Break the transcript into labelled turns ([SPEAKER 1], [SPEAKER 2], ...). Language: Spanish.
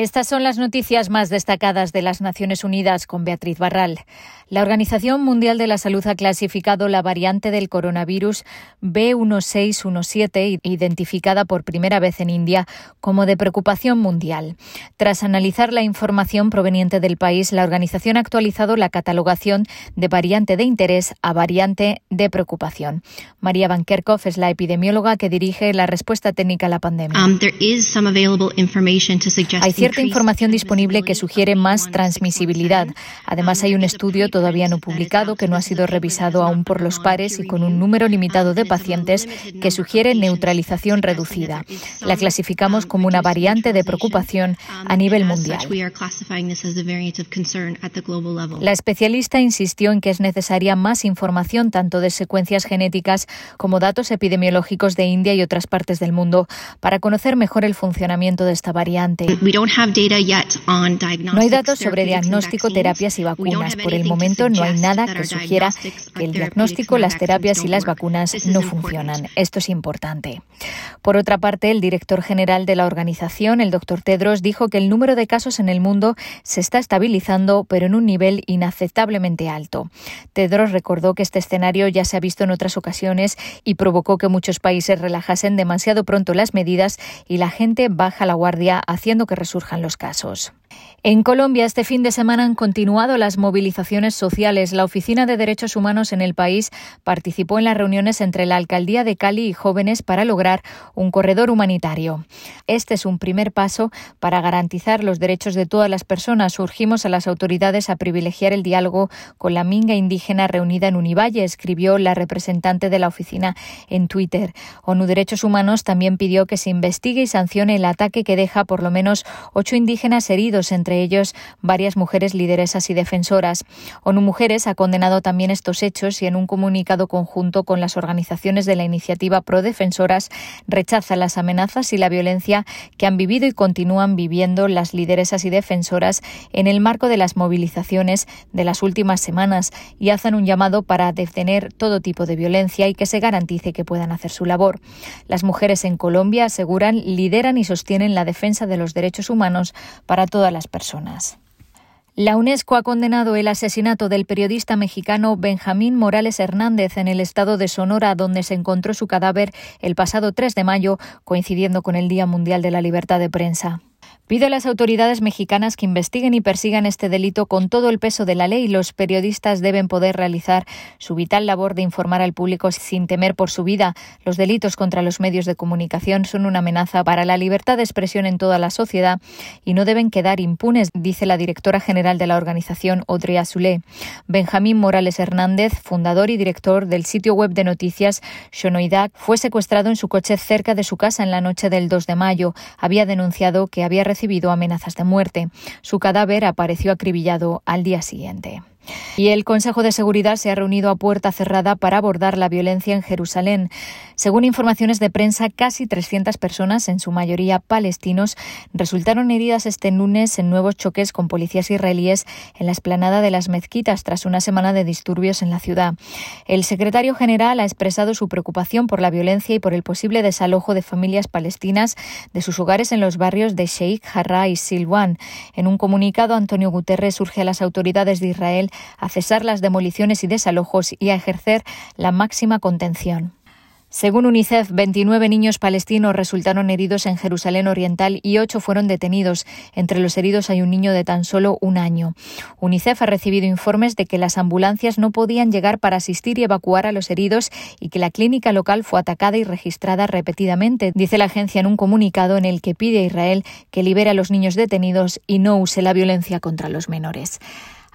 [SPEAKER 1] Estas son las noticias más destacadas de las Naciones Unidas con Beatriz Barral. La Organización Mundial de la Salud ha clasificado la variante del coronavirus B1617, identificada por primera vez en India, como de preocupación mundial. Tras analizar la información proveniente del país, la organización ha actualizado la catalogación de variante de interés a variante de preocupación. María Van Kerkhoff es la epidemióloga que dirige la respuesta técnica a la pandemia. Um, cierta información disponible que sugiere más transmisibilidad. Además, hay un estudio todavía no publicado que no ha sido revisado aún por los pares y con un número limitado de pacientes que sugiere neutralización reducida. La clasificamos como una variante de preocupación a nivel mundial. La especialista insistió en que es necesaria más información tanto de secuencias genéticas como datos epidemiológicos de India y otras partes del mundo para conocer mejor el funcionamiento de esta variante. No hay datos sobre diagnóstico, terapias y vacunas. Por el momento no hay nada que sugiera que el diagnóstico, las terapias y las vacunas no funcionan. Esto es importante. Por otra parte, el director general de la organización, el doctor Tedros, dijo que el número de casos en el mundo se está estabilizando, pero en un nivel inaceptablemente alto. Tedros recordó que este escenario ya se ha visto en otras ocasiones y provocó que muchos países relajasen demasiado pronto las medidas y la gente baja la guardia haciendo que resurjan los casos. En Colombia, este fin de semana han continuado las movilizaciones sociales. La Oficina de Derechos Humanos en el país participó en las reuniones entre la Alcaldía de Cali y jóvenes para lograr un corredor humanitario. Este es un primer paso para garantizar los derechos de todas las personas. Urgimos a las autoridades a privilegiar el diálogo con la minga indígena reunida en Univalle, escribió la representante de la oficina en Twitter. ONU Derechos Humanos también pidió que se investigue y sancione el ataque que deja por lo menos ocho indígenas heridos entre entre ellos varias mujeres lideresas y defensoras. ONU Mujeres ha condenado también estos hechos y en un comunicado conjunto con las organizaciones de la iniciativa Prodefensoras rechaza las amenazas y la violencia que han vivido y continúan viviendo las lideresas y defensoras en el marco de las movilizaciones de las últimas semanas y hacen un llamado para detener todo tipo de violencia y que se garantice que puedan hacer su labor. Las mujeres en Colombia aseguran, lideran y sostienen la defensa de los derechos humanos para todas las personas. La UNESCO ha condenado el asesinato del periodista mexicano Benjamín Morales Hernández en el estado de Sonora, donde se encontró su cadáver el pasado 3 de mayo, coincidiendo con el Día Mundial de la Libertad de Prensa. Pide a las autoridades mexicanas que investiguen y persigan este delito con todo el peso de la ley. Los periodistas deben poder realizar su vital labor de informar al público sin temer por su vida. Los delitos contra los medios de comunicación son una amenaza para la libertad de expresión en toda la sociedad y no deben quedar impunes, dice la directora general de la organización, Audrey Azoulay. Benjamín Morales Hernández, fundador y director del sitio web de noticias Shonoidak, fue secuestrado en su coche cerca de su casa en la noche del 2 de mayo. Había denunciado que había recibido amenazas de muerte. Su cadáver apareció acribillado al día siguiente. Y el Consejo de Seguridad se ha reunido a puerta cerrada para abordar la violencia en Jerusalén. Según informaciones de prensa, casi 300 personas, en su mayoría palestinos, resultaron heridas este lunes en nuevos choques con policías israelíes en la esplanada de las mezquitas tras una semana de disturbios en la ciudad. El secretario general ha expresado su preocupación por la violencia y por el posible desalojo de familias palestinas de sus hogares en los barrios de Sheikh Jarrah y Silwan. En un comunicado, Antonio Guterres urge a las autoridades de Israel a cesar las demoliciones y desalojos y a ejercer la máxima contención. Según UNICEF, 29 niños palestinos resultaron heridos en Jerusalén Oriental y 8 fueron detenidos. Entre los heridos hay un niño de tan solo un año. UNICEF ha recibido informes de que las ambulancias no podían llegar para asistir y evacuar a los heridos y que la clínica local fue atacada y registrada repetidamente, dice la agencia en un comunicado en el que pide a Israel que libere a los niños detenidos y no use la violencia contra los menores.